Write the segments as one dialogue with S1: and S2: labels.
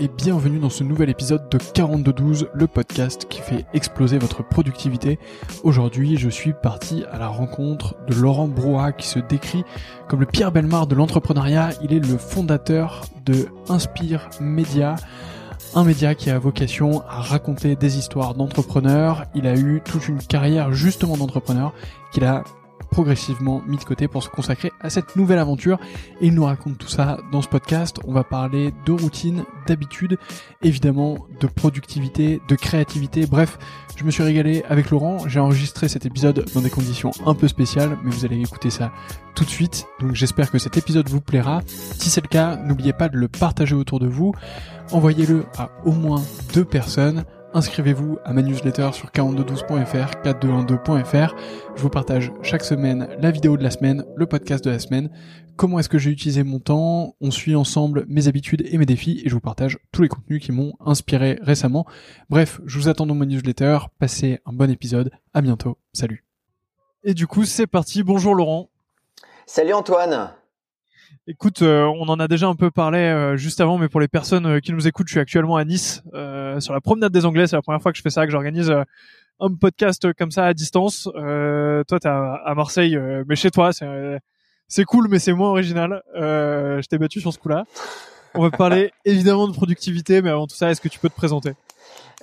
S1: et bienvenue dans ce nouvel épisode de 4212, le podcast qui fait exploser votre productivité. Aujourd'hui, je suis parti à la rencontre de Laurent Brouat qui se décrit comme le Pierre Belmar de l'entrepreneuriat. Il est le fondateur de Inspire Media un média qui a vocation à raconter des histoires d'entrepreneurs. Il a eu toute une carrière justement d'entrepreneur qu'il a progressivement mis de côté pour se consacrer à cette nouvelle aventure. Et il nous raconte tout ça dans ce podcast. On va parler de routine, d'habitude, évidemment de productivité, de créativité. Bref, je me suis régalé avec Laurent. J'ai enregistré cet épisode dans des conditions un peu spéciales, mais vous allez écouter ça tout de suite. Donc j'espère que cet épisode vous plaira. Si c'est le cas, n'oubliez pas de le partager autour de vous. Envoyez-le à au moins deux personnes inscrivez-vous à ma newsletter sur 4212.fr, 4212.fr. Je vous partage chaque semaine la vidéo de la semaine, le podcast de la semaine, comment est-ce que j'ai utilisé mon temps, on suit ensemble mes habitudes et mes défis et je vous partage tous les contenus qui m'ont inspiré récemment. Bref, je vous attends dans ma newsletter, passez un bon épisode, à bientôt, salut. Et du coup, c'est parti, bonjour Laurent.
S2: Salut Antoine.
S1: Écoute, euh, on en a déjà un peu parlé euh, juste avant, mais pour les personnes euh, qui nous écoutent, je suis actuellement à Nice sur la promenade des Anglais. C'est la première fois que je fais ça, que j'organise un podcast comme ça à distance. toi, t'es à, à Marseille, mais chez toi, c'est cool, mais c'est moins original. je t'ai battu sur ce coup-là. On va parler évidemment de productivité, mais avant tout ça, est-ce que tu peux te présenter?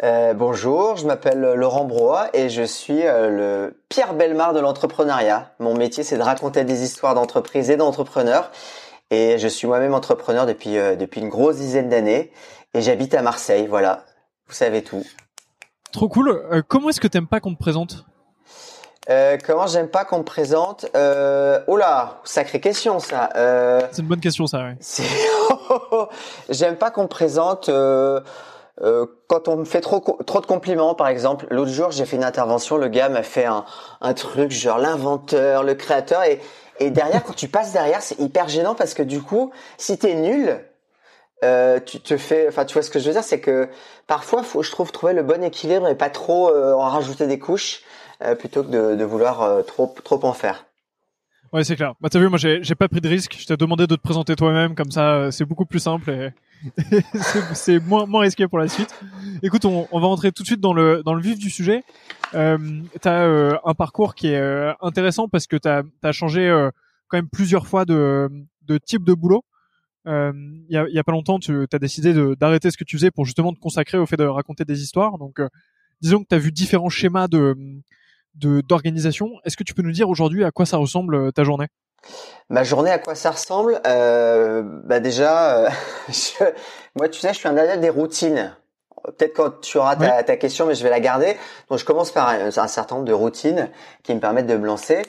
S2: Euh, bonjour, je m'appelle Laurent Broa et je suis euh, le Pierre Belmar de l'entrepreneuriat. Mon métier, c'est de raconter des histoires d'entreprises et d'entrepreneurs. Et je suis moi-même entrepreneur depuis euh, depuis une grosse dizaine d'années et j'habite à Marseille. Voilà, vous savez tout.
S1: Trop cool. comment est-ce que t'aimes pas qu'on te présente?
S2: Comment j'aime pas qu'on me présente? Euh, Oh là, sacrée question ça.
S1: c'est une bonne question ça. Ouais.
S2: j'aime pas qu'on me présente. Euh, quand on me fait trop trop de compliments, par exemple, l'autre jour j'ai fait une intervention, le gars m'a fait un, un truc genre l'inventeur, le créateur, et, et derrière quand tu passes derrière, c'est hyper gênant parce que du coup, si t'es nul, euh, tu te fais, enfin tu vois ce que je veux dire, c'est que parfois faut, je trouve, trouver le bon équilibre et pas trop euh, en rajouter des couches euh, plutôt que de, de vouloir trop trop en faire.
S1: Ouais, c'est clair. Bah, t'as vu, moi, j'ai, j'ai pas pris de risque. Je t'ai demandé de te présenter toi-même, comme ça, c'est beaucoup plus simple et, c'est moins, moins risqué pour la suite. Écoute, on, on, va rentrer tout de suite dans le, dans le vif du sujet. Euh, tu as euh, un parcours qui est euh, intéressant parce que tu as, changé euh, quand même plusieurs fois de, de type de boulot. Il y, a, y a pas longtemps, tu as décidé d'arrêter ce que tu faisais pour justement te consacrer au fait de raconter des histoires. Donc, disons que tu as vu différents schémas de d'organisation. Est-ce que tu peux nous dire aujourd'hui à quoi ça ressemble ta journée?
S2: Ma journée, à quoi ça ressemble? Euh, Bah déjà, euh, je, moi, tu sais, je suis un adepte des routines. Peut-être quand tu auras ta, ta, question, mais je vais la garder. Donc, je commence par un, certain nombre de routines qui me permettent de me lancer.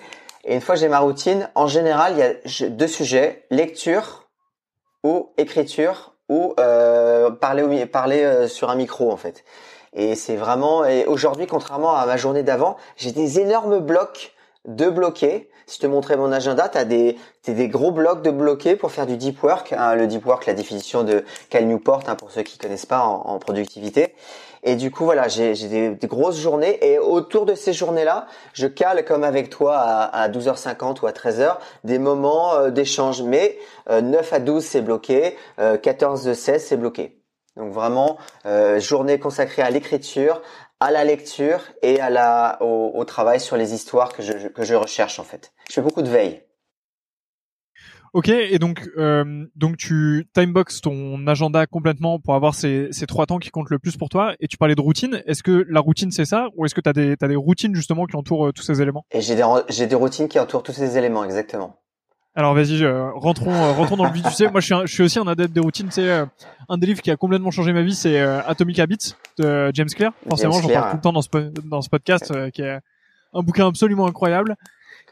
S2: Et une fois que j'ai ma routine, en général, il y a deux sujets lecture ou écriture ou euh, parler, parler euh, sur un micro, en fait. Et c'est vraiment. Et aujourd'hui, contrairement à ma journée d'avant, j'ai des énormes blocs de bloqués si je te montrais mon agenda, tu as des, des gros blocs de bloqués pour faire du deep work. Hein, le deep work, la définition de Cal Newport, hein, pour ceux qui connaissent pas en, productivité. Et du coup, voilà, j'ai des, grosses journées. Et autour de ces journées-là, je cale, comme avec toi, à, à 12h50 ou à 13h, des moments euh, d'échange. Mais 9 euh, à 12, c'est bloqué. 14 de 16, c'est bloqué. Donc vraiment, euh, journée consacrée à l'écriture, à la lecture et à la, au, travail sur les histoires que je, que je recherche en fait. Je fais beaucoup de veille.
S1: Ok, et donc euh, donc tu timebox ton agenda complètement pour avoir ces, ces trois temps qui comptent le plus pour toi. Et tu parlais de routine. Est-ce que la routine c'est ça, ou est-ce que tu as des t'as des routines justement qui entourent euh, tous ces éléments?
S2: Et j'ai des j'ai des routines qui entourent tous ces éléments exactement.
S1: Alors vas-y, euh, rentrons, euh, rentrons dans le vif. Tu sais, moi je suis, je suis aussi un adepte des routines. C'est euh, un des livres qui a complètement changé ma vie, c'est Atomic Habits de James Clear. Forcément, j'en parle tout le temps dans ce dans ce podcast, qui est un bouquin absolument incroyable.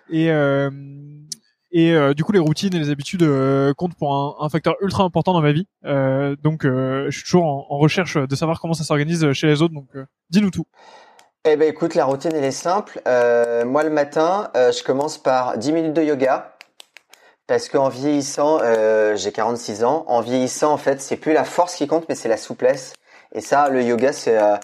S1: Et et du coup, les routines et les habitudes comptent pour un, un, facteur ultra important dans ma vie. donc, je suis toujours en, en, recherche de savoir comment ça s'organise chez les autres. Donc, dis-nous tout.
S2: Eh ben écoute, la routine elle est simple. moi le matin, je commence par 10 minutes de yoga. Parce qu'en vieillissant, euh, j'ai 46 ans, en vieillissant, en fait, c'est plus la force qui compte, mais c'est la souplesse. Et ça, le yoga, c'est... Euh,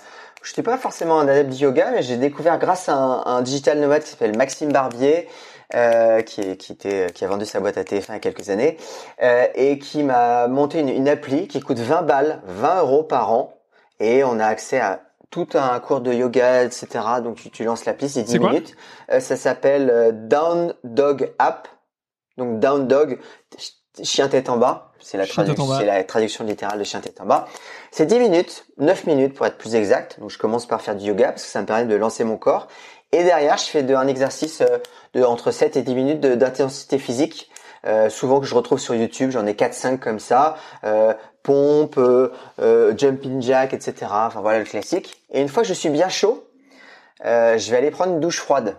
S2: je n'étais pas forcément un adepte du yoga, mais j'ai découvert grâce à un, digital nomade qui s'appelle Maxime Barbier, euh, qui, qui, était, qui a vendu sa boîte à TF1 il y a quelques années, euh, et qui m'a monté une, une, appli qui coûte 20 balles, 20 euros par an, et on a accès à tout un cours de yoga, etc. Donc tu, tu lances l'appli, c'est 10 minutes. Euh, ça s'appelle euh, Down Dog App. Donc Down Dog, chien tête en bas. C'est la, traduction littérale de chien tête en bas. C'est 10 minutes, 9 minutes pour être plus exact. Donc je commence par faire du yoga parce que ça me permet de lancer mon corps. Et derrière, je fais de, un exercice euh, de entre 7 et 10 minutes d'intensité physique. Euh, souvent que je retrouve sur YouTube, j'en ai 4-5 comme ça, euh, pompe, euh, euh, jumping jack, etc. Enfin voilà le classique. Et une fois que je suis bien chaud, je vais aller prendre une douche froide.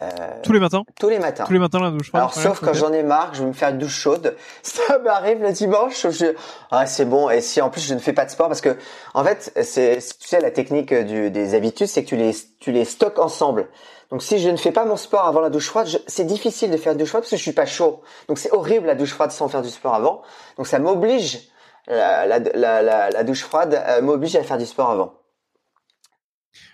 S1: Euh, tous les matins
S2: Tous les matins.
S1: Tous les matins la douche froide.
S2: Alors sauf quand j'en ai marre, je veux me faire une douche chaude. Ça m'arrive le dimanche. Je... Ah c'est bon. Et si en plus je ne fais pas de sport parce que en fait c'est tu sais la technique du, des habitudes c'est que tu les tu les stockes ensemble. Donc si je ne fais pas mon sport avant la douche froide, c'est difficile de faire une douche froide parce que je suis pas chaud. Donc c'est horrible la douche froide sans faire du sport avant. Donc ça m'oblige la, la, la, la, douche froide euh, m'oblige à faire du sport avant.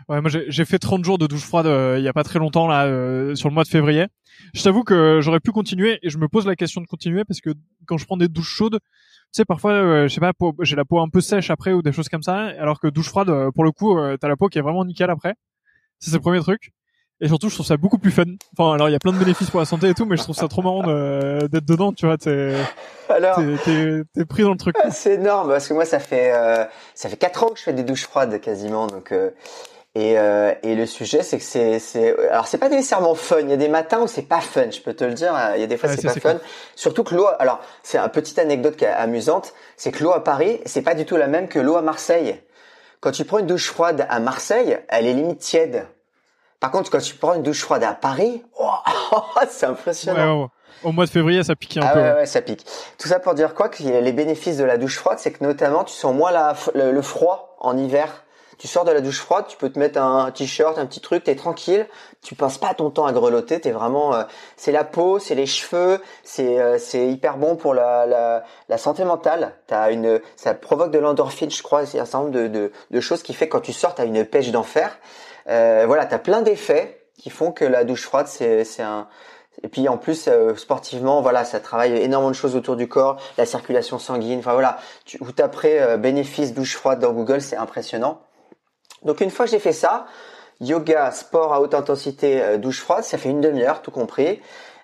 S1: Ouais, moi j'ai fait 30 jours de douche froide euh, il y a pas très longtemps là euh, sur le mois de février. Je t'avoue que j'aurais pu continuer et je me pose la question de continuer parce que quand je prends des douches chaudes, tu sais parfois euh, je sais pas j'ai la peau un peu sèche après ou des choses comme ça alors que douche froide pour le coup t'as la peau qui est vraiment nickel après. C'est le premier truc. Et surtout, je trouve ça beaucoup plus fun. Enfin, alors il y a plein de bénéfices pour la santé et tout, mais je trouve ça trop marrant d'être dedans. Tu vois, t'es t'es pris dans le truc.
S2: C'est énorme parce que moi, ça fait ça fait quatre ans que je fais des douches froides quasiment, donc et, euh, et le sujet, c'est que c'est, c'est, alors c'est pas nécessairement fun. Il y a des matins où c'est pas fun, je peux te le dire. Il y a des fois c'est pas fun. Surtout que l'eau, alors c'est une petite anecdote qui est amusante, c'est que l'eau à Paris, c'est pas du tout la même que l'eau à Marseille. Quand tu prends une douche froide à Marseille, elle est limite tiède. Par contre, quand tu prends une douche froide à Paris, oh, c'est impressionnant.
S1: Ouais, Au mois de février, ça pique un
S2: ah
S1: peu.
S2: Ouais, ouais, ça pique. Tout ça pour dire quoi? Que les bénéfices de la douche froide, c'est que notamment, tu sens moins la, le froid en hiver tu sors de la douche froide, tu peux te mettre un t-shirt, un petit truc, t'es tranquille, tu passes pas ton temps à grelotter, t'es vraiment, euh, c'est la peau, c'est les cheveux, c'est euh, c'est hyper bon pour la, la, la santé mentale. T'as une, ça provoque de l'endorphine, je crois, c'est un certain nombre de, de, de, choses qui fait que quand tu sors, t'as une pêche d'enfer. Euh, voilà, t'as plein d'effets qui font que la douche froide, c'est c'est un et puis en plus euh, sportivement, voilà, ça travaille énormément de choses autour du corps, la circulation sanguine. Enfin voilà, tu, vous taperez bénéfice douche froide dans Google, c'est impressionnant. Donc une fois que j'ai fait ça, yoga, sport à haute intensité, euh, douche froide, ça fait une demi-heure tout compris.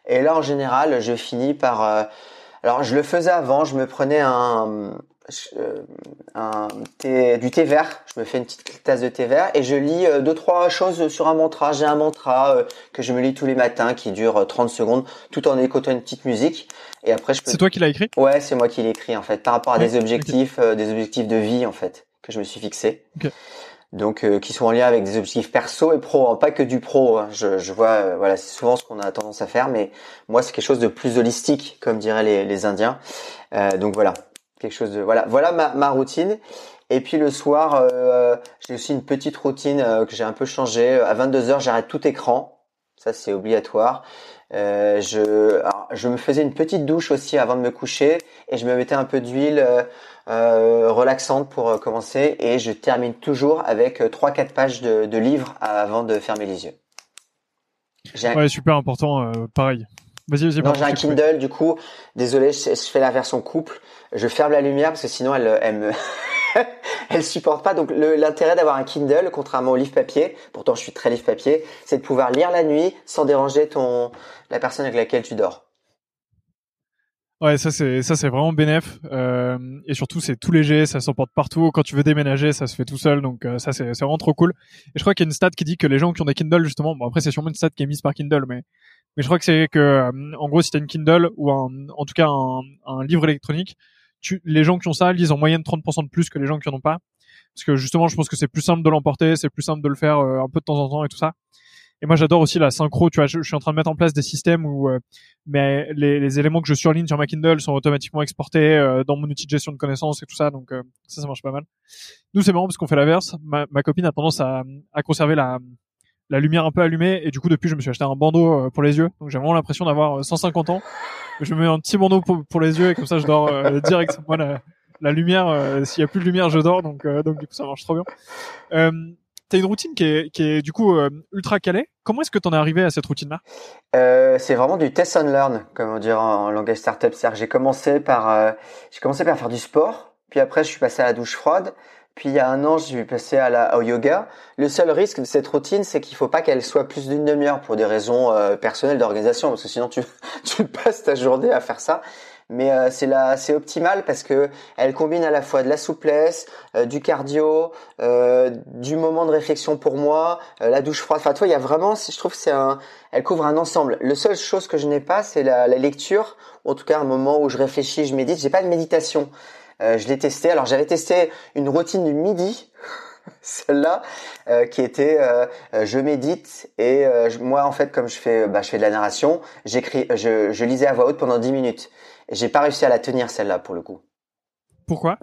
S2: Et là en général, je finis par... Euh, alors je le faisais avant, je me prenais un, euh, un thé, du thé vert, je me fais une petite tasse de thé vert et je lis deux trois choses sur un mantra. J'ai un mantra que je me lis tous les matins qui dure 30 secondes tout en écoutant une petite musique. Et après je
S1: C'est toi qui l'as écrit?
S2: Ouais, c'est moi qui l'ai écrit en fait par rapport à des objectifs des objectifs de vie en fait que je me suis fixé donc euh, qui sont en lien avec des objectifs perso et pro, hein, pas que du pro. Hein. Je, vois, euh, voilà, c'est souvent ce qu'on a tendance à faire, mais moi c'est quelque chose de plus holistique, comme diraient les, Indiens. Euh, donc voilà, quelque chose de voilà, voilà ma, routine. Et puis le soir, j'ai aussi une petite routine que j'ai un peu changée. À 22 h j'arrête tout écran, ça c'est obligatoire. je, je me faisais une petite douche aussi avant de me coucher et je me mettais un peu d'huile euh, relaxante pour euh, commencer et je termine toujours avec 3-4 euh, pages de, de, livres avant de fermer les yeux.
S1: Ouais, super important, pareil. Vas-y, vas-y.
S2: Non, j'ai un Kindle, du coup, désolé, je, fais la version couple. Je ferme la lumière parce que sinon elle, elle me, elle supporte pas. Donc l'intérêt d'avoir un Kindle, contrairement au livre papier, pourtant je suis très livre papier, c'est de pouvoir lire la nuit sans déranger ton la personne avec laquelle tu dors.
S1: Ouais, ça c'est ça c'est vraiment bénéf euh, et surtout c'est tout léger, ça s'emporte partout. Quand tu veux déménager, ça se fait tout seul, donc euh, ça c'est vraiment trop cool. Et je crois qu'il y a une stat qui dit que les gens qui ont des Kindle justement, bon après c'est sûrement une stat qui est mise par Kindle, mais mais je crois que c'est que euh, en gros si t'as une Kindle ou un, en tout cas un, un livre électronique, tu, les gens qui ont ça lisent en moyenne 30% de plus que les gens qui en ont pas, parce que justement je pense que c'est plus simple de l'emporter, c'est plus simple de le faire euh, un peu de temps en temps et tout ça. Et moi, j'adore aussi la synchro. Tu vois, je, suis en train de mettre en place des systèmes où euh, mais les, les, éléments que je surligne sur ma Kindle sont automatiquement exportés euh, dans mon outil de gestion de connaissances et tout ça. Donc euh, ça, ça marche pas mal. Nous, c'est marrant parce qu'on fait l'inverse. Ma, ma, copine a tendance à, à conserver la, la lumière un peu allumée et du coup depuis je me suis acheté un bandeau pour les yeux donc j'ai vraiment l'impression d'avoir 150 ans je me mets un petit bandeau pour, pour les yeux et comme ça je dors direct moi la, la lumière s'il y a plus de lumière je dors donc donc du coup ça marche trop bien as une routine qui est, qui est du coup euh, ultra calée. Comment est-ce que tu en es arrivé à cette routine-là
S2: euh, C'est vraiment du test and learn, comme on dirait en langage startup. C'est-à-dire j'ai commencé par euh, j'ai commencé par faire du sport, puis après je suis passé à la douche froide, puis il y a un an je suis passé à la, au yoga. Le seul risque de cette routine, c'est qu'il faut pas qu'elle soit plus d'une demi-heure pour des raisons euh, personnelles d'organisation, parce que sinon tu tu passes ta journée à faire ça mais euh, c'est là c'est optimal parce que elle combine à la fois de la souplesse, euh, du cardio, euh, du moment de réflexion pour moi, la douche froide. Enfin, toi, il y a vraiment, je trouve, c'est un, elle couvre un ensemble. Le seule chose que je n'ai pas, c'est la, la, lecture. En tout cas, un moment où je réfléchis, je médite. J'ai pas de méditation. je l'ai testé. Alors, j'avais testé une routine du midi. celle-là qui était je médite et moi en fait comme je fais bah, je fais de la narration j'écris je, je lisais à voix haute pendant 10 minutes j'ai pas réussi à la tenir celle-là pour le coup.
S1: Pourquoi?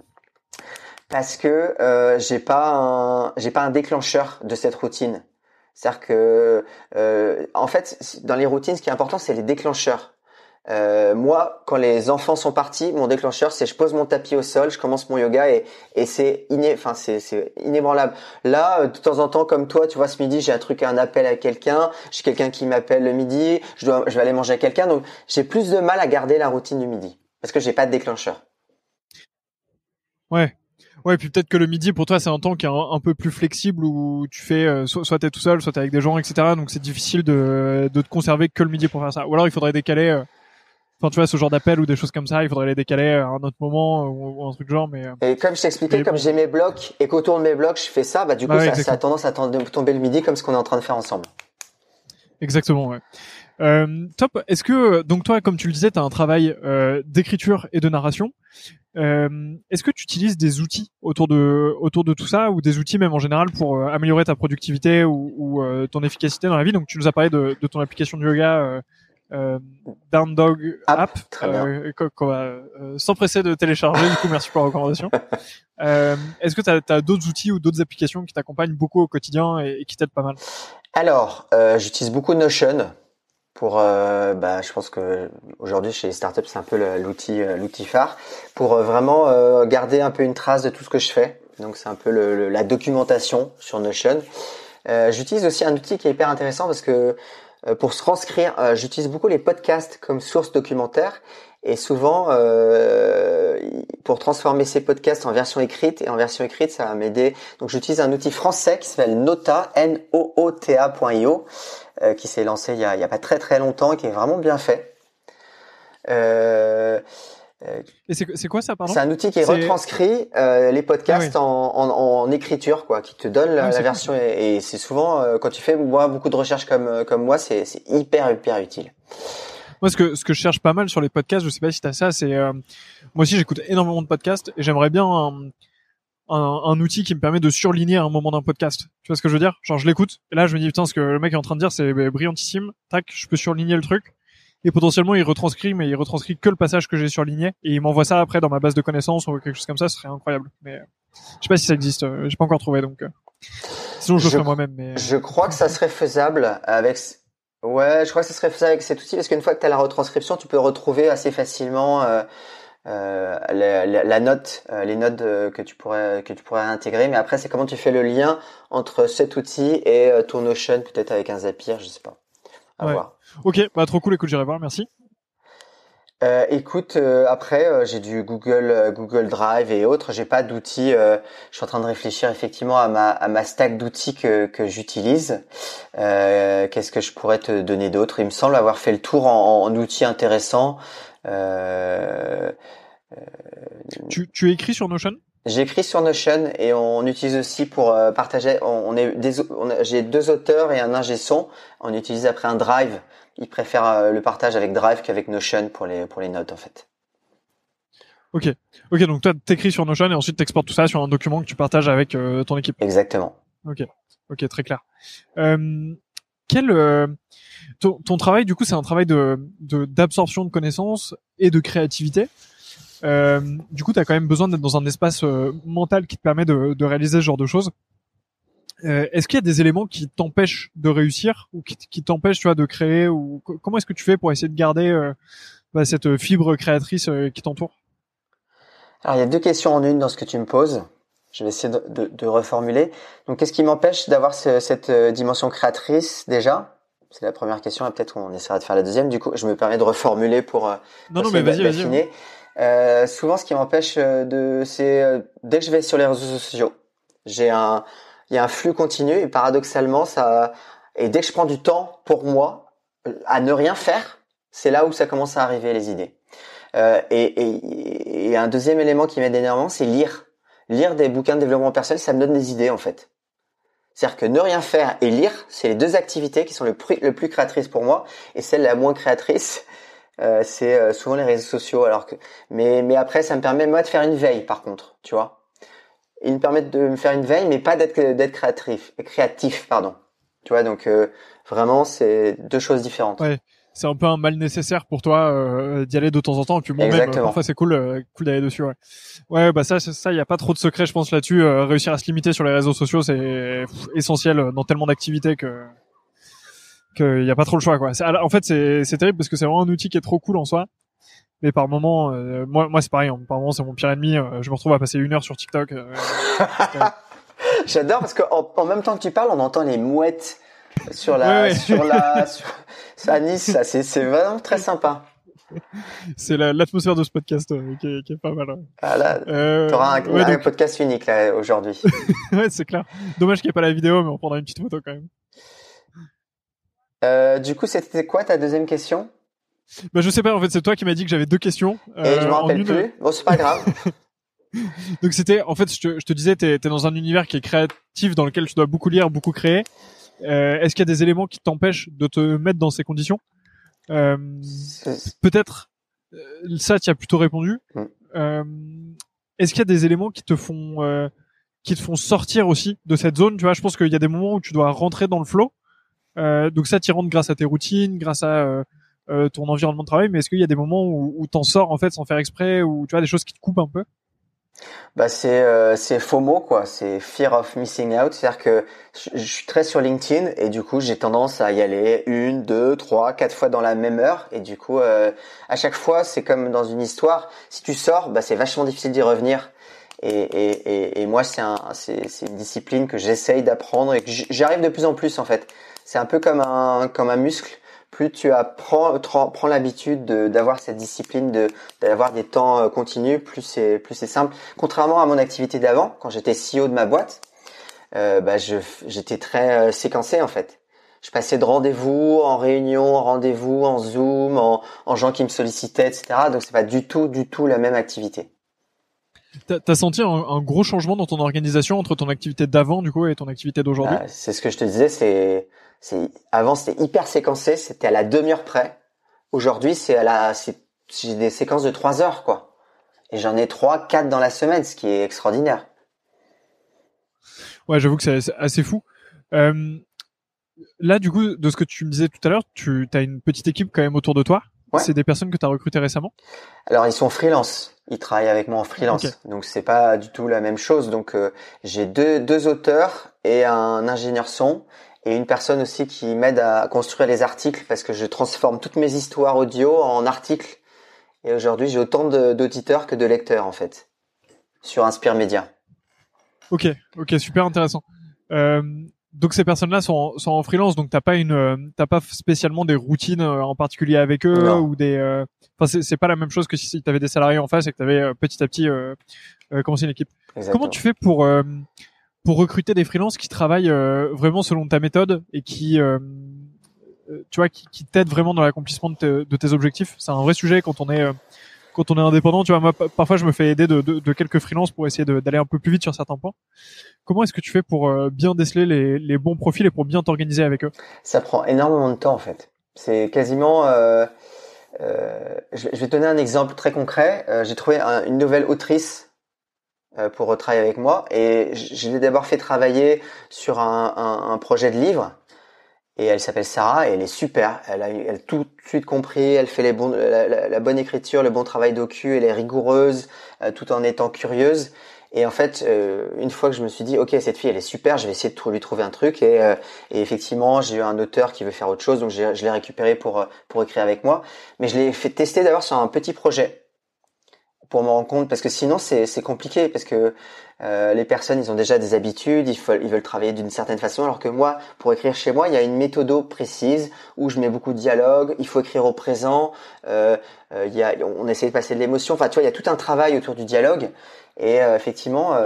S2: Parce que euh, j'ai pas un j'ai pas un déclencheur de cette routine. C'est-à-dire que euh, en fait dans les routines ce qui est important c'est les déclencheurs. Euh, moi, quand les enfants sont partis, mon déclencheur, c'est je pose mon tapis au sol, je commence mon yoga et, et c'est inébranlable. Là, euh, de temps en temps, comme toi, tu vois, ce midi, j'ai un truc, un appel à quelqu'un, j'ai quelqu'un qui m'appelle le midi, je dois, je vais aller manger à quelqu'un, donc j'ai plus de mal à garder la routine du midi parce que j'ai pas de déclencheur.
S1: Ouais. Ouais, puis peut-être que le midi pour toi c'est un temps qui est un, peu plus flexible où tu fais euh, soit, soit t'es tout seul, soit t'es avec des gens, etc. Donc c'est difficile de, de te conserver que le midi pour faire ça. Ou alors il faudrait décaler euh, Enfin, tu vois, ce genre d'appel ou des choses comme ça, il faudrait les décaler à un autre moment ou, un truc genre, mais. Euh,
S2: et comme je t'expliquais, comme j'ai mes blocs et qu'autour de mes blocs, je fais ça, bah, du coup, ça, ça, a tendance à tomber le midi comme ce qu'on est en train de faire ensemble.
S1: Exactement, ouais. Euh, top. Est-ce que donc toi, comme tu le disais, tu as un travail euh, d'écriture et de narration. Euh, Est-ce que tu utilises des outils autour de autour de tout ça ou des outils même en général pour euh, améliorer ta productivité ou, ou euh, ton efficacité dans la vie? Donc tu nous as parlé de, de ton application de yoga euh, Down Dog App, euh, qu'on va euh, s'empresser de télécharger. du coup, merci pour la recommandation. euh, Est-ce que tu as, as d'autres outils ou d'autres applications qui t'accompagnent beaucoup au quotidien et, et qui t'aident pas mal?
S2: Alors, euh, j'utilise beaucoup Notion pour, euh, bah, je pense que aujourd'hui chez les startups c'est un peu l'outil l'outil phare pour vraiment garder un peu une trace de tout ce que je fais. Donc c'est un peu le, la documentation sur Notion. J'utilise aussi un outil qui est hyper intéressant parce que euh, pour se transcrire, euh, j'utilise beaucoup les podcasts comme source documentaire et souvent euh, pour transformer ces podcasts en version écrite et en version écrite, ça va m'aider. Donc j'utilise un outil français qui s'appelle Nota N O O T A.io qui s'est lancé il y, a, a pas très très longtemps et qui est vraiment bien fait.
S1: Euh, et c'est quoi ça, pardon?
S2: C'est un outil qui retranscrit euh, les podcasts ah en, en, en, écriture, quoi, qui te donne la, ah version. Et, c'est souvent euh, quand tu fais moi beaucoup de recherches comme euh, comme moi, c'est hyper hyper utile.
S1: Moi, ce que ce que je cherche pas mal sur les podcasts, je sais pas si t'as ça, c'est euh, moi aussi j'écoute énormément de podcasts et j'aimerais bien un, un, un, outil qui me permet de surligner un moment d'un podcast. Tu vois ce que je veux dire? Genre je l'écoute et là je me dis putain ce que le mec est en train de dire c'est brillantissime. Tac, je peux surligner le truc et potentiellement il retranscrit mais il retranscrit que le passage que j'ai surligné. Et il m'envoie ça après dans ma base de connaissances ou quelque chose comme ça ce serait incroyable. Mais euh, je sais pas si ça existe euh, j'ai pas encore trouvé donc euh, sinon je, le ferai moi-même mais
S2: je crois que ça serait faisable avec ouais je crois que ça serait faisable avec cet outil parce qu'une fois que tu as la retranscription tu peux retrouver assez facilement euh, la, la, note, les notes que tu pourrais que tu pourrais intégrer, mais après c'est comment tu fais le lien entre cet outil et ton Notion, peut-être avec un Zapier, je sais pas. À voir.
S1: Ok, bah trop cool. Écoute, j'irai voir. Merci.
S2: Euh, écoute, euh, après euh, j'ai du Google euh, Google Drive et autres. J'ai pas d'outils. je suis en train de réfléchir effectivement à ma à ma stack d'outils que que j'utilise. Qu'est-ce que je pourrais te donner d'autre? Il me semble avoir fait le tour en, en outils intéressants.
S1: tu tu écris sur Notion?
S2: J'écris sur Notion et on utilise aussi pour partager. On, est des, j'ai deux auteurs et un ingé son. On utilise après un Drive il préfère euh, le partage avec Drive qu'avec Notion pour les pour les notes en fait.
S1: Ok, ok, donc toi t'écris sur Notion et ensuite t'exportes tout ça sur un document que tu partages avec euh, ton équipe.
S2: Exactement.
S1: Ok, ok, très clair. Euh, quel euh, ton, ton, travail du coup c'est un travail de d'absorption de, connaissances et de créativité. Euh, du coup, tu as quand même besoin d'être dans un espace mental qui te permet de, de réaliser ce genre de choses. Euh, est-ce qu'il y a des éléments qui t'empêchent de réussir ou qui, t'empêchent, tu vois, de créer ou comment est-ce que tu fais pour essayer de garder euh, bah, cette fibre créatrice euh, qui t'entoure?
S2: Alors il y a deux questions en une dans ce que tu me poses. je vais essayer de, de, reformuler. Donc, qu'est-ce qui m'empêche d'avoir cette dimension créatrice déjà? C'est la première question. Et peut-être on essaiera de faire la deuxième. Du coup, je me permets de reformuler pour.
S1: non, non, mais vas-y, vas-y.
S2: Euh, souvent, ce qui m'empêche de, c'est dès que je vais sur les réseaux sociaux, j'ai un, il y a un flux continu et paradoxalement, ça, et dès que je prends du temps pour moi à ne rien faire, c'est là où ça commence à arriver les idées. Euh, et, et, un deuxième élément qui m'aide énormément, c'est lire. Lire des bouquins de développement personnel, ça me donne des idées en fait. C'est-à-dire que ne rien faire et lire, c'est les deux activités qui sont le plus, le plus créatrices pour moi. Et celle la moins créatrice, euh, c'est euh, souvent les réseaux sociaux. Alors que, mais, mais après, ça me permet moi de faire une veille, par contre, tu vois. Ils me permettent de me faire une veille, mais pas d'être d'être créatif, créatif, pardon. Tu vois, donc euh, vraiment, c'est deux choses différentes.
S1: Ouais c'est un peu un mal nécessaire pour toi euh, d'y aller de temps en temps. Puis même, parfois c'est cool, euh, cool d'aller dessus. Ouais. ouais, bah ça, ça, il y a pas trop de secret, je pense là-dessus. Euh, réussir à se limiter sur les réseaux sociaux, c'est essentiel dans tellement d'activités que qu'il y a pas trop le choix. Quoi. En fait, c'est c'est terrible parce que c'est vraiment un outil qui est trop cool en soi. Mais par moment, moi, moi c'est pareil. Hein. par moment, c'est mon pire ennemi. je me retrouve à passer une heure sur TikTok.
S2: J'adore parce qu'en en même temps que tu parles, on entend les mouettes sur la, sur la, sur, à Nice, ça, c'est, c'est vraiment très sympa.
S1: C'est l'atmosphère de ce podcast euh, qui, est, qui, est, pas mal.
S2: Ah là, euh, t'auras un, un podcast unique là aujourd'hui.
S1: ouais, c'est clair. Dommage qu'il n'y ait pas la vidéo, mais on prendra une petite photo quand même.
S2: Euh, du coup, c'était quoi ta deuxième question?
S1: Bah, je sais pas. En fait, c'est toi qui m'as dit que j'avais deux questions.
S2: Et je me rappelle plus. Bon, c'est pas grave.
S1: Donc c'était, en fait, je te, je te disais, t'es es dans un univers qui est créatif, dans lequel tu dois beaucoup lire, beaucoup créer. Euh, Est-ce qu'il y a des éléments qui t'empêchent de te mettre dans ces conditions? Euh, Peut-être euh, ça, tu as plutôt répondu. Mm. Euh, Est-ce qu'il y a des éléments qui te font euh, qui te font sortir aussi de cette zone? Tu vois, je pense qu'il y a des moments où tu dois rentrer dans le flow. donc ça, tu rentres grâce à tes routines, grâce à ton environnement de travail. Mais est-ce qu'il y a des moments où, où t'en sors en fait sans faire exprès, ou tu vois des choses qui te coupent un peu?
S2: Bah c'est euh, c'est FOMO quoi, c'est fear of missing out, c'est-à-dire que je, suis très sur LinkedIn et du coup j'ai tendance à y aller une, deux, trois, quatre fois dans la même heure. Et du coup euh, à chaque fois c'est comme dans une histoire, si tu sors, bah c'est vachement difficile d'y revenir. Et, et, et, et moi c'est un c'est une discipline que j'essaye d'apprendre et que j'arrive de plus en plus en fait. C'est un peu comme un comme un muscle plus tu apprends, prends l'habitude d'avoir cette discipline, de d'avoir des temps euh, continus, plus c'est plus c'est simple. Contrairement à mon activité d'avant, quand j'étais CEO de ma boîte, euh, bah j'étais très euh, séquencé en fait. Je passais de rendez-vous en réunion, en rendez-vous, en Zoom, en, en gens qui me sollicitaient, etc. Donc c'est pas du tout, du tout la même activité.
S1: T'as as senti un, gros changement dans ton organisation entre ton activité d'avant du coup et ton activité d'aujourd'hui?
S2: Bah, C'est ce que je te disais, c'est c'est avant c'était hyper séquencé, c'était à la demi-heure près. Aujourd'hui, c'est à la j'ai des séquences de trois heures quoi. Et j'en ai trois, quatre dans la semaine, ce qui est extraordinaire.
S1: Ouais, j'avoue que c'est assez fou. Euh, là, du coup, de ce que tu me disais tout à l'heure, tu as une petite équipe quand même autour de toi. C'est des personnes que tu as recrutées récemment?
S2: Alors, ils sont freelance. Ils travaillent avec moi en freelance. Donc, c'est pas du tout la même chose. Donc, euh, j'ai deux, deux auteurs et un ingénieur son et une personne aussi qui m'aide à construire les articles parce que je transforme toutes mes histoires audio en articles. Et aujourd'hui, j'ai autant d'auditeurs que de lecteurs en fait sur Inspire Media.
S1: Ok, ok, super intéressant. Euh, donc ces personnes-là sont, sont en freelance, donc t'as pas une, euh, t'as pas spécialement des routines euh, en particulier avec eux ou des, euh, enfin c'est pas la même chose que si t'avais des salariés en face et que t'avais petit à petit euh, commencé une équipe. Comment tu fais pour pour recruter des freelances qui travaillent euh, vraiment selon ta méthode et qui euh, euh, tu vois qui, t'aident vraiment dans l'accomplissement de, tes objectifs. C'est un vrai sujet quand on est quand on est indépendant. Tu vois moi parfois je me fais aider de, quelques freelances pour essayer d'aller un peu plus vite sur certains points. Comment est-ce que tu fais pour bien déceler les, bons profils et pour bien t'organiser avec eux?
S2: Ça prend énormément de temps en fait. C'est quasiment je, vais donner un exemple très concret. J'ai trouvé une nouvelle autrice pour travailler avec moi. Et je l'ai d'abord fait travailler sur un, projet de livre. Et elle s'appelle Sarah et elle est super. Elle a, tout de suite compris. Elle fait la, bonne écriture, le bon travail docu. Elle est rigoureuse, euh, tout en étant curieuse. Et en fait, euh, une fois que je me suis dit, ok, cette fille, elle est super, je vais essayer de lui trouver un truc. Et, et effectivement, j'ai eu un auteur qui veut faire autre chose, donc je l'ai récupéré pour pour écrire avec moi. Mais je l'ai fait tester d'abord sur un petit projet pour me rendre compte parce que sinon c'est compliqué parce que euh, les personnes ils ont déjà des habitudes, ils veulent travailler d'une certaine façon alors que moi pour écrire chez moi il y a une méthode précise où je mets beaucoup de dialogue, il faut écrire au présent, euh, euh, il y a on essaie de passer de l'émotion, enfin tu vois il y a tout un travail autour du dialogue et euh, effectivement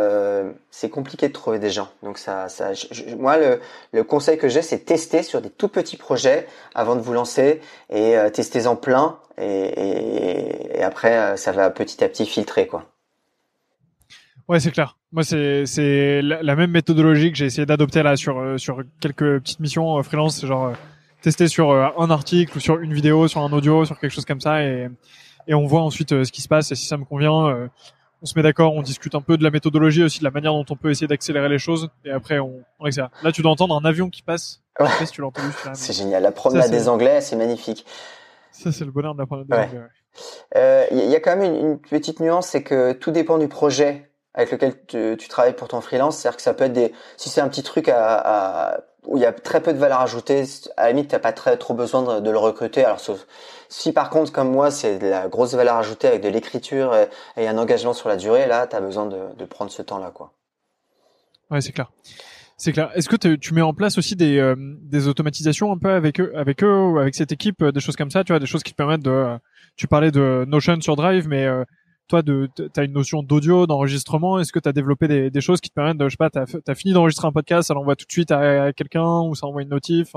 S2: c'est compliqué de trouver des gens. Donc ça ça moi le, le conseil que j'ai c'est tester sur des tout petits projets avant de vous lancer et tester en plein et, et, et après ça va petit à petit filtrer quoi.
S1: Ouais, c'est clair. Moi, c'est c'est la, même méthodologie que j'ai essayé d'adopter là sur euh, sur quelques petites missions euh, freelance, genre euh, tester sur un article ou sur une vidéo, sur un audio, sur quelque chose comme ça, et et on voit ensuite ce qui se passe et si ça me convient, on se met d'accord, on discute un peu de la méthodologie aussi, de la manière dont on peut essayer d'accélérer les choses, et après on, on ça. Là, tu dois entendre un avion qui passe.
S2: Ouais. tu l'as entendu. C'est génial. La promenade des Anglais, c'est magnifique.
S1: Ça, c'est le bonheur de la des Anglais.
S2: Il y a quand même une, une petite nuance, c'est que tout dépend du projet avec lequel tu, tu, travailles pour ton freelance. C'est-à-dire que ça peut être des, si c'est un petit truc à, à, où il y a très peu de valeur ajoutée, à la limite t'as pas très trop besoin de, de, le recruter. Alors sauf, si par contre comme moi c'est de la grosse valeur ajoutée avec de l'écriture et, un engagement sur la durée, là t'as besoin de, de, prendre ce temps-là quoi.
S1: Ouais c'est clair. C'est clair. Est-ce que tu mets en place aussi des, euh, des automatisations un peu avec eux, avec eux ou avec cette équipe, euh, des choses comme ça, tu vois, des choses qui te permettent de. Euh, tu parlais de Notion sur Drive, mais toi, de, as une notion d'audio, d'enregistrement. Est-ce que tu as développé des, des, choses qui te permettent de, je sais pas, tu as, fini d'enregistrer un podcast, ça l'envoie tout de suite à, quelqu'un ou ça envoie une notif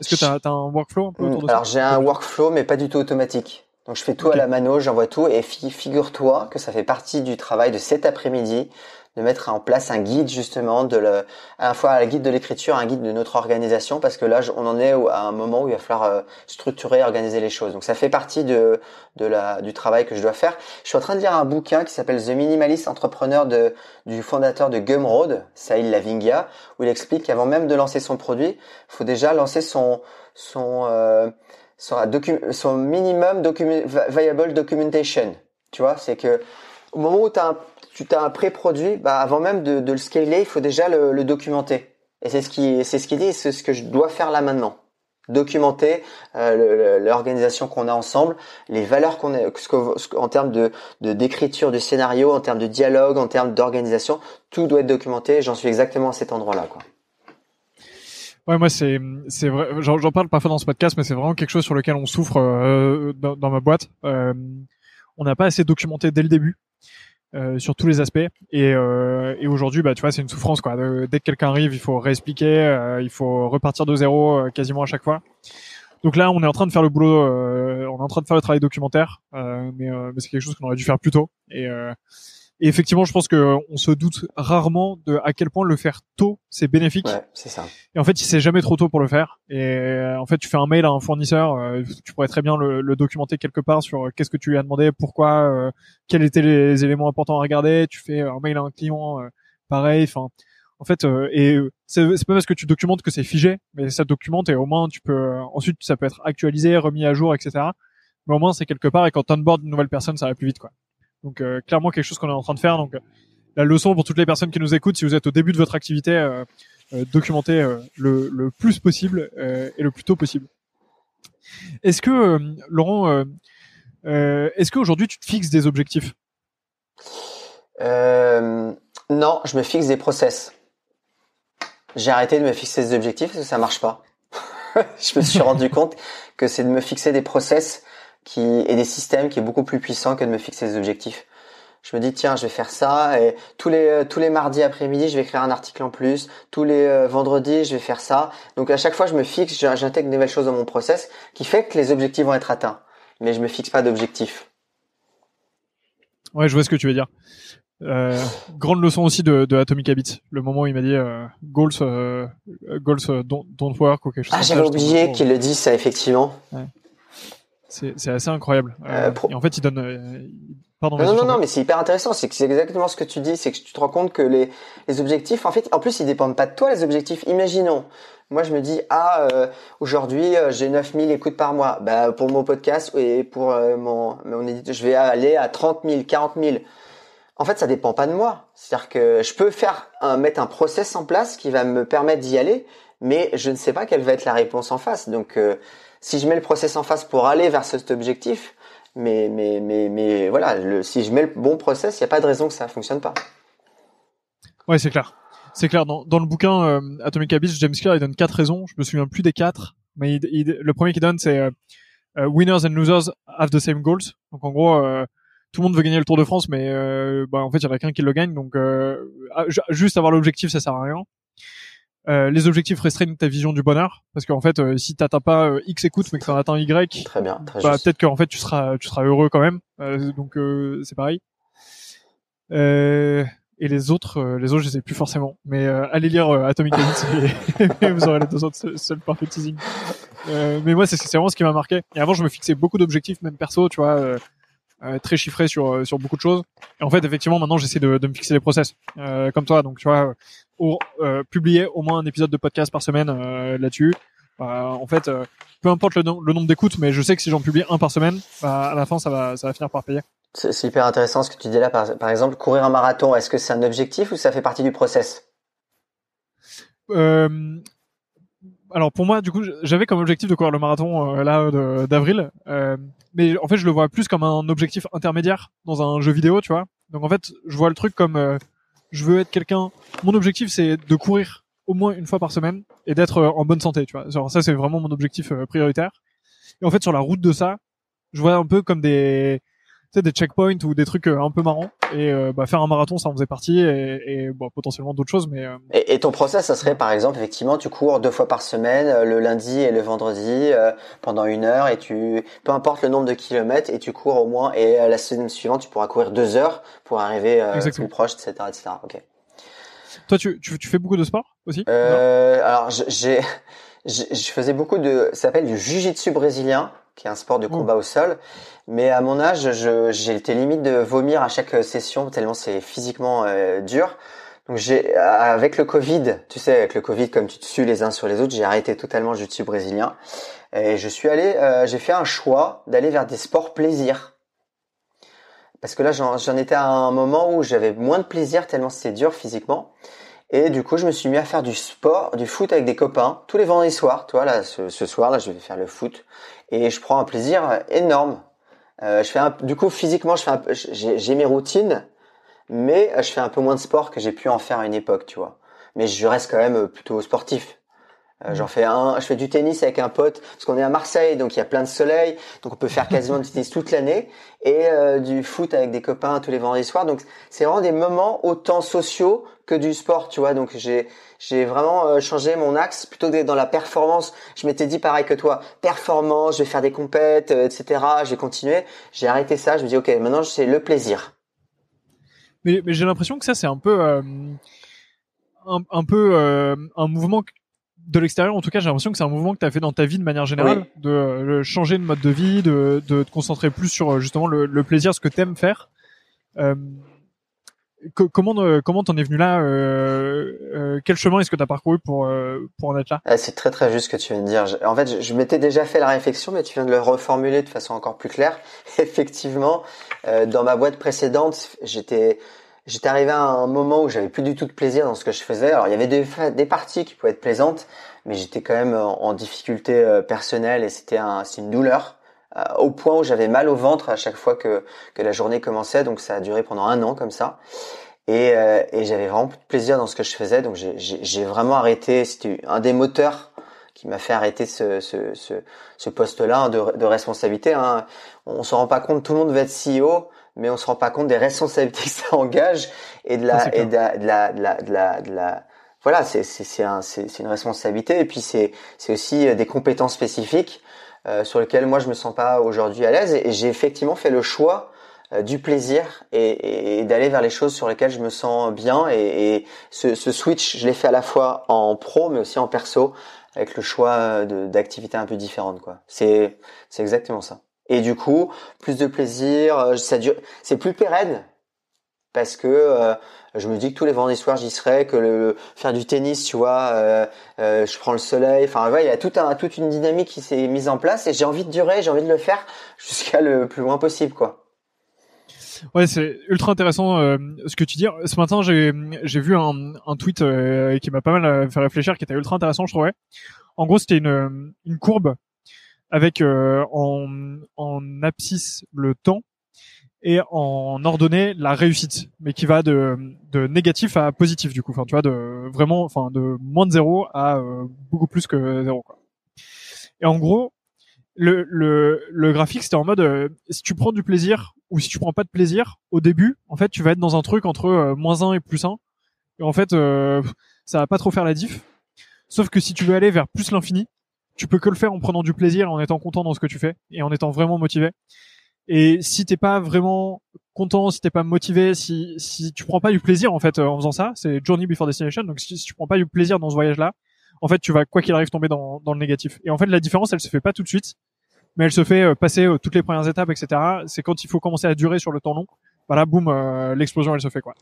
S1: Est-ce que tu as, un workflow un peu autour de
S2: Alors, j'ai un workflow, mais pas du tout automatique. Donc, je fais tout à la mano, j'envoie tout et figure-toi que ça fait partie du travail de cet après-midi de mettre en place un guide justement de le, à la fois un guide de l'écriture, un guide de notre organisation, parce que là on en est à un moment où il va falloir euh, structurer, organiser les choses. Donc ça fait partie de, de la, du travail que je dois faire. Je suis en train de lire un bouquin qui s'appelle The Minimalist Entrepreneur de, du fondateur de Gumroad, Sahil Lavingia, où il explique qu'avant même de lancer son produit, il faut déjà lancer son son euh, son, minimum viable documentation. Tu vois, c'est que au moment où tu as un tu as un pré-produit, bah avant même de, le scaler, il faut déjà le, documenter. Et c'est ce qui, c'est ce qu'il dit, c'est ce que je dois faire là maintenant. Documenter euh, l'organisation qu'on a ensemble, les valeurs qu'on a, en termes de d'écriture de, scénario, en termes de dialogue, en termes d'organisation, tout doit être documenté. J'en suis exactement à cet endroit-là, quoi.
S1: Ouais, moi c'est c'est vrai. J'en parle parfois dans ce podcast, mais c'est vraiment quelque chose sur lequel on souffre euh, dans, dans, ma boîte. Euh, on n'a pas assez documenté dès le début. Euh, sur tous les aspects. Et, euh, et aujourd'hui, bah, tu vois, c'est une souffrance. Quoi. dès que quelqu'un arrive, il faut réexpliquer, euh, il faut repartir de zéro euh, quasiment à chaque fois. Donc là, on est en train de faire le boulot, on est en train de faire le travail documentaire, mais, mais c'est quelque chose qu'on aurait dû faire plus tôt. Et, et effectivement, je pense que on se doute rarement de à quel point le faire tôt c'est bénéfique.
S2: Ouais, c'est ça.
S1: Et en fait, c'est jamais trop tôt pour le faire. Et en fait, tu fais un mail à un fournisseur, euh, tu pourrais très bien le, le documenter quelque part sur euh, qu'est-ce que tu lui as demandé, pourquoi, euh, quels étaient les éléments importants à regarder. Tu fais un mail à un client, pareil. Enfin, en fait, et c'est pas parce que tu documentes que c'est figé, mais ça documente et au moins tu peux ensuite ça peut être actualisé, remis à jour, etc. Mais au moins c'est quelque part et quand onboard une nouvelle personne, ça va plus vite, quoi. Donc euh, clairement quelque chose qu'on est en train de faire. Donc euh, la leçon pour toutes les personnes qui nous écoutent, si vous êtes au début de votre activité, euh, documentez le, le, plus possible et le plus tôt possible. Est-ce que Laurent, est-ce qu'aujourd'hui tu te fixes des objectifs?
S2: Non, je me fixe des process. J'ai arrêté de me fixer des objectifs parce que ça marche pas. je me suis rendu compte que c'est de me fixer des process qui et des systèmes qui est beaucoup plus puissant que de me fixer des objectifs. Je me dis tiens, je vais faire ça et tous les euh, tous les mardis après-midi, je vais écrire un article en plus. Tous les euh, vendredis, je vais faire ça. Donc à chaque fois, je me fixe, j'intègre de nouvelles choses dans mon process qui fait que les objectifs vont être atteints. Mais je me fixe pas d'objectifs.
S1: Ouais, je vois ce que tu veux dire. Euh, grande leçon aussi de, de Atomic Habits. Le moment où il m'a dit euh, goals, euh, goals don't, don't, work ou quelque chose.
S2: Ah, j'avais oublié qu'il le dit ça effectivement. Ouais.
S1: C'est assez incroyable. Euh, euh Et en fait, il donne. Euh,
S2: pardon. Non, non, non, mais c'est hyper intéressant. C'est que c'est exactement ce que tu dis. C'est que tu te rends compte que les, les objectifs, en fait, en plus, ils dépendent pas de toi, les objectifs. Imaginons. Moi, je me dis, ah, euh, aujourd'hui, j'ai 9000 écoutes par mois. Bah, pour mon podcast et pour mon, mon je vais aller à 30 000, 40 000. En fait, ça dépend pas de moi. C'est-à-dire que je peux faire un, mettre un process en place qui va me permettre d'y aller, mais je ne sais pas quelle va être la réponse en face. Donc, si je mets le process en face pour aller vers cet objectif, mais mais mais mais voilà, si je mets le bon process, il y a pas de raison que ça fonctionne pas.
S1: Ouais, c'est clair. C'est clair. Dans, le bouquin euh, Atomic Habits, James Clear il donne quatre raisons. Je me souviens plus des quatre, mais le premier qu'il donne c'est euh, euh, winners and losers have the same goals. Donc en gros, tout le monde veut gagner le Tour de France, mais bah, en fait il y en a qu'un qui le gagne. Donc ah, juste avoir l'objectif, ça sert à rien. Euh, les objectifs restreignent ta vision du bonheur parce qu'en fait euh, si t'atteins pas euh, X écoute mais que t'en atteins Y
S2: très bien très
S1: bah, peut-être qu'en fait tu seras tu seras heureux quand même. Donc c'est pareil. Et les autres les autres je sais plus forcément. Mais allez lire Atomic Habits et, vous aurez les deux autres seul parfait teasing mais moi c'est c'est vraiment ce qui m'a marqué. Et avant je me fixais beaucoup d'objectifs même perso tu vois euh, très chiffré sur euh, sur beaucoup de choses. Et en fait, effectivement, maintenant, j'essaie de, de me fixer des process euh, comme toi. Donc, tu vois, publier au moins un épisode de podcast par semaine là-dessus. en fait, peu importe le, le nombre d'écoutes, mais je sais que si j'en publie un par semaine, bah, à la fin, ça va ça va finir par payer.
S2: C'est hyper intéressant ce que tu dis là. Par, par exemple, courir un marathon, est-ce que c'est un objectif ou ça fait partie du process?
S1: Euh, alors pour moi, du coup, j'avais comme objectif de courir le marathon euh, là d'avril, euh, mais en fait, je le vois plus comme un objectif intermédiaire dans un jeu vidéo, tu vois. Donc en fait, je vois le truc comme euh, je veux être quelqu'un. Mon objectif, c'est de courir au moins une fois par semaine et d'être en bonne santé, tu vois. Ça, c'est vraiment mon objectif prioritaire. Et en fait, sur la route de ça, je vois un peu comme des sais, des checkpoints ou des trucs euh, un peu marrants. Et euh, bah, faire un marathon, ça en faisait partie, et, et bon, potentiellement d'autres choses. Mais euh,
S2: et, et, ton process, ça serait par exemple, effectivement, tu cours deux fois par semaine, le lundi et le vendredi, pendant une heure, et tu, peu importe le nombre de kilomètres, et tu cours au moins. Et la semaine suivante, tu pourras courir deux heures pour arriver plus proche, etc., etc. Ok.
S1: Toi, tu, tu, tu fais beaucoup de sport aussi?
S2: Alors, j'ai, je faisais beaucoup de, ça s'appelle du jiu-jitsu brésilien qui est un sport de mmh. combat au sol. Mais à mon âge, j'ai été limite de vomir à chaque session tellement c'est physiquement euh, dur. Donc j'ai avec le Covid, tu sais, avec le Covid, comme tu te suis les uns sur les autres, j'ai arrêté totalement le jiu-jitsu brésilien et je suis allé, euh, j'ai fait un choix d'aller vers des sports plaisir. Parce que là, j'en étais à un moment où j'avais moins de plaisir tellement c'était dur physiquement. Et du coup, je me suis mis à faire du sport, du foot avec des copains tous les vendredis soirs. Tu vois, là, ce, soir, là, je vais faire le foot et je prends un plaisir énorme. Euh, je fais un, du coup, physiquement, je fais un, j'ai mes routines, mais je fais un peu moins de sport que j'ai pu en faire à une époque, tu vois. Mais je reste quand même plutôt sportif. Euh, j'en fais un, je fais du tennis avec un pote parce qu'on est à Marseille, donc il y a plein de soleil, donc on peut faire quasiment du tennis toute l'année et euh, du foot avec des copains tous les vendredis soirs. Donc c'est vraiment des moments autant sociaux que du sport, tu vois. Donc j'ai j'ai vraiment euh, changé mon axe plutôt que d'être dans la performance. Je m'étais dit pareil que toi, performance, je vais faire des compètes, etc. J'ai continué, j'ai arrêté ça. Je me dis ok, maintenant c'est le plaisir.
S1: Mais, mais j'ai l'impression que ça c'est un peu un, un, peu un mouvement de l'extérieur, en tout cas, j'ai l'impression que c'est un mouvement que tu as fait dans ta vie de manière générale, de euh, changer de mode de vie, de, de te concentrer plus sur euh, justement le, le plaisir, ce que t'aimes faire. Euh, comment euh, comment t'en es venu là euh, Quel chemin est-ce que tu as parcouru pour pour en être là?
S2: Ah, C'est très très juste ce que tu viens de dire. En fait, je, m'étais déjà fait la réflexion, mais tu viens de le reformuler de façon encore plus claire. Effectivement, dans ma boîte précédente, j'étais j'étais arrivé à un moment où j'avais plus du tout de plaisir dans ce que je faisais. Alors il y avait des, des parties qui pouvaient être plaisantes, mais j'étais quand même en, difficulté euh, personnelle et c'était un, une douleur euh, au point où j'avais mal au ventre à chaque fois que, que la journée commençait. Donc ça a duré pendant un an comme ça. Et, euh, et j'avais vraiment plus de plaisir dans ce que je faisais. Donc j'ai vraiment arrêté. C'était un des moteurs qui m'a fait arrêter ce, ce, ce, ce poste-là de, de responsabilité. Hein. On se rend pas compte, tout le monde veut être CEO mais on se rend pas compte des responsabilités que ça engage et de la et de la de la de la, de la, voilà c'est c'est c'est un, c'est une responsabilité et puis c'est c'est aussi euh, des compétences spécifiques euh, sur lesquelles moi je me sens pas aujourd'hui à l'aise. Et, j'ai effectivement fait le choix euh, du plaisir et, d'aller vers les choses sur lesquelles je me sens bien. Et, ce, ce switch je l'ai fait à la fois en pro mais aussi en perso avec le choix d'activités un peu différentes quoi. C'est c'est exactement ça. Et du coup, plus de plaisir, euh, ça dure, c'est plus pérenne parce que euh, je me dis que tous les vendredis soirs j'y serai, que le, faire du tennis, tu vois, euh, je prends le soleil. Enfin, ouais, il y a tout un, toute une dynamique qui s'est mise en place et j'ai envie de durer, j'ai envie de le faire jusqu'à le plus loin possible, quoi.
S1: Ouais, c'est ultra intéressant ce que tu dis. Ce matin, j'ai vu un, un tweet qui m'a pas mal fait réfléchir, qui était ultra intéressant, je trouvais. En gros, c'était une une courbe avec en, en abscisse le temps et en ordonnée la réussite, mais qui va de, de négatif à positif du coup. Enfin, tu vois, de vraiment, enfin, de moins de zéro à beaucoup plus que zéro. Quoi. Et en gros, le, le, le graphique, c'était en mode, euh, si tu prends du plaisir ou si tu prends pas de plaisir, au début, en fait, tu vas être dans un truc entre euh, moins 1 et plus 1. Et en fait, euh, ça va pas trop faire la diff. Sauf que si tu veux aller vers plus l'infini, tu peux que le faire en prenant du plaisir, en étant content dans ce que tu fais et en étant vraiment motivé. Et si t'es pas vraiment content, si t'es pas motivé, si si tu prends pas du plaisir en fait en faisant ça, c'est journey before destination. Donc si, tu prends pas du plaisir dans ce voyage-là, en fait, tu vas quoi qu'il arrive tomber dans, dans le négatif. Et en fait, la différence, elle se fait pas tout de suite, mais elle se fait euh, passer euh, toutes les premières étapes, etc. C'est quand il faut commencer à durer sur le temps long. Voilà, boum, euh, l'explosion, elle se fait quoi.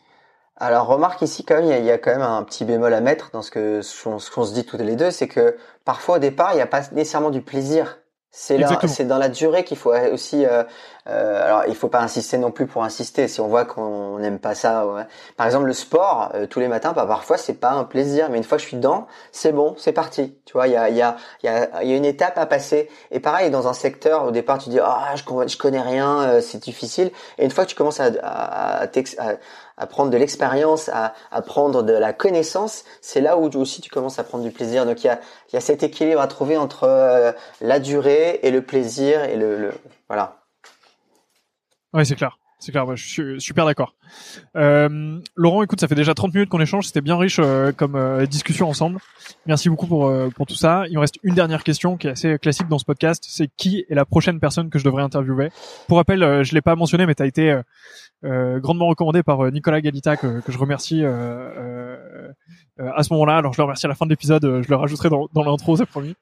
S2: Alors remarque ici quand même, il y, a, quand même un petit bémol à mettre dans ce que ce qu'on se dit toutes les deux, c'est que parfois au départ, il n'y a pas nécessairement du plaisir c'est là, c'est dans la durée qu'il faut aussi. Euh, euh, alors, il faut pas insister non plus pour insister. Si on voit qu'on n'aime pas ça, ouais. par exemple le sport, euh, tous les matins, bah, parfois c'est pas un plaisir, mais une fois que je suis dedans, c'est bon, c'est parti. Tu vois, il y a, il y a, il y a, y a une étape à passer. Et pareil, dans un secteur, au départ, tu dis ah, je, je connais rien, euh, c'est difficile. Et une fois que tu commences à, à, à, à prendre de l'expérience, à, à, prendre de la connaissance, c'est là où aussi tu commences à prendre du plaisir. Donc il y a, cet équilibre à trouver entre euh, la durée et le plaisir et le, voilà.
S1: Ouais, c'est clair. C'est clair, je suis super d'accord. Euh, Laurent, écoute, ça fait déjà 30 minutes qu'on échange, c'était bien riche euh, comme euh, discussion ensemble. Merci beaucoup pour, euh, pour tout ça. Il me reste une dernière question qui est assez classique dans ce podcast, c'est qui est la prochaine personne que je devrais interviewer? Pour rappel, je l'ai pas mentionné, mais tu as été grandement recommandé par Nicolas Galita, que, que je remercie à ce moment-là. Alors je le remercie à la fin de l'épisode, je le rajouterai dans, dans l'intro, c'est promis.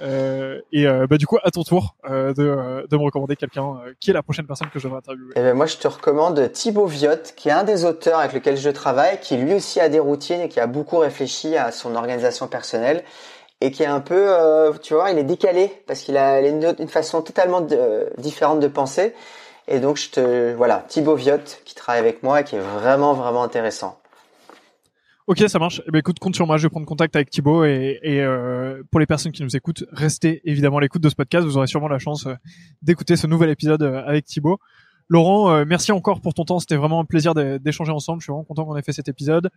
S1: Euh, et euh, bah, du coup, à ton tour euh, de, de, me recommander quelqu'un qui est la prochaine personne que je devrais interviewer.
S2: Eh ben, moi, je te recommande Thibaut Viotte, qui est un des auteurs avec lequel je travaille, qui lui aussi a des routines et qui a beaucoup réfléchi à son organisation personnelle et qui est un peu, tu vois, il est décalé parce qu'il a une, une, façon totalement différente de penser. Et donc, je te, voilà, Thibaut Viotte qui travaille avec moi et qui est vraiment, vraiment intéressant.
S1: Ok, ça marche. Eh ben, écoute, compte sur moi. Je vais prendre contact avec Thibaut et, et euh, pour les personnes qui nous écoutent, restez évidemment à l'écoute de ce podcast. Vous aurez sûrement la chance euh, d'écouter ce nouvel épisode euh, avec Thibaut. Laurent, merci encore pour ton temps. C'était vraiment un plaisir d'échanger ensemble. Je suis vraiment content qu'on ait fait cet épisode.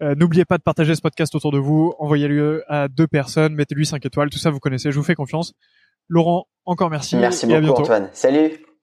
S1: N'oubliez pas de partager ce podcast autour de vous. Envoyez-le à deux personnes. Mettez-lui cinq étoiles. Tout ça, vous connaissez. Je vous fais confiance. Laurent, encore merci.
S2: Merci beaucoup, Antoine. Salut.